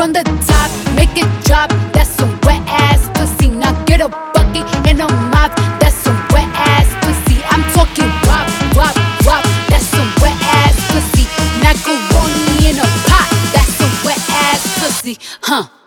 from the top, make it drop. That's some wet ass pussy. Now get a bucket and a mop. That's some wet ass pussy. I'm talking WAP, WAP, WAP. That's some wet ass pussy. Macaroni in a pot. That's some wet ass pussy, huh?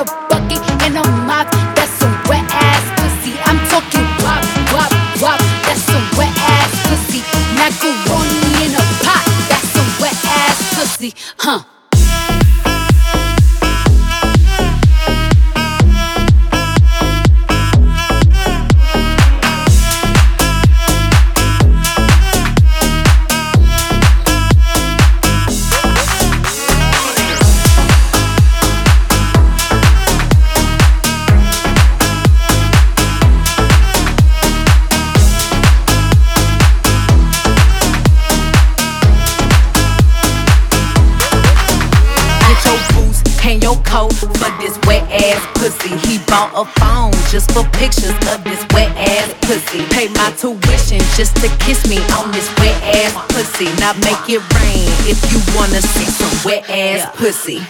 A bucket and a mop. That's some wet ass pussy. I'm talking WAP, WAP, WAP. That's some wet ass pussy. Macaroni in a pot. That's some wet ass pussy, huh? Coat for this wet ass pussy. He bought a phone just for pictures of this wet ass pussy. Pay my tuition just to kiss me on this wet ass pussy. Now make it rain if you wanna see some wet ass pussy.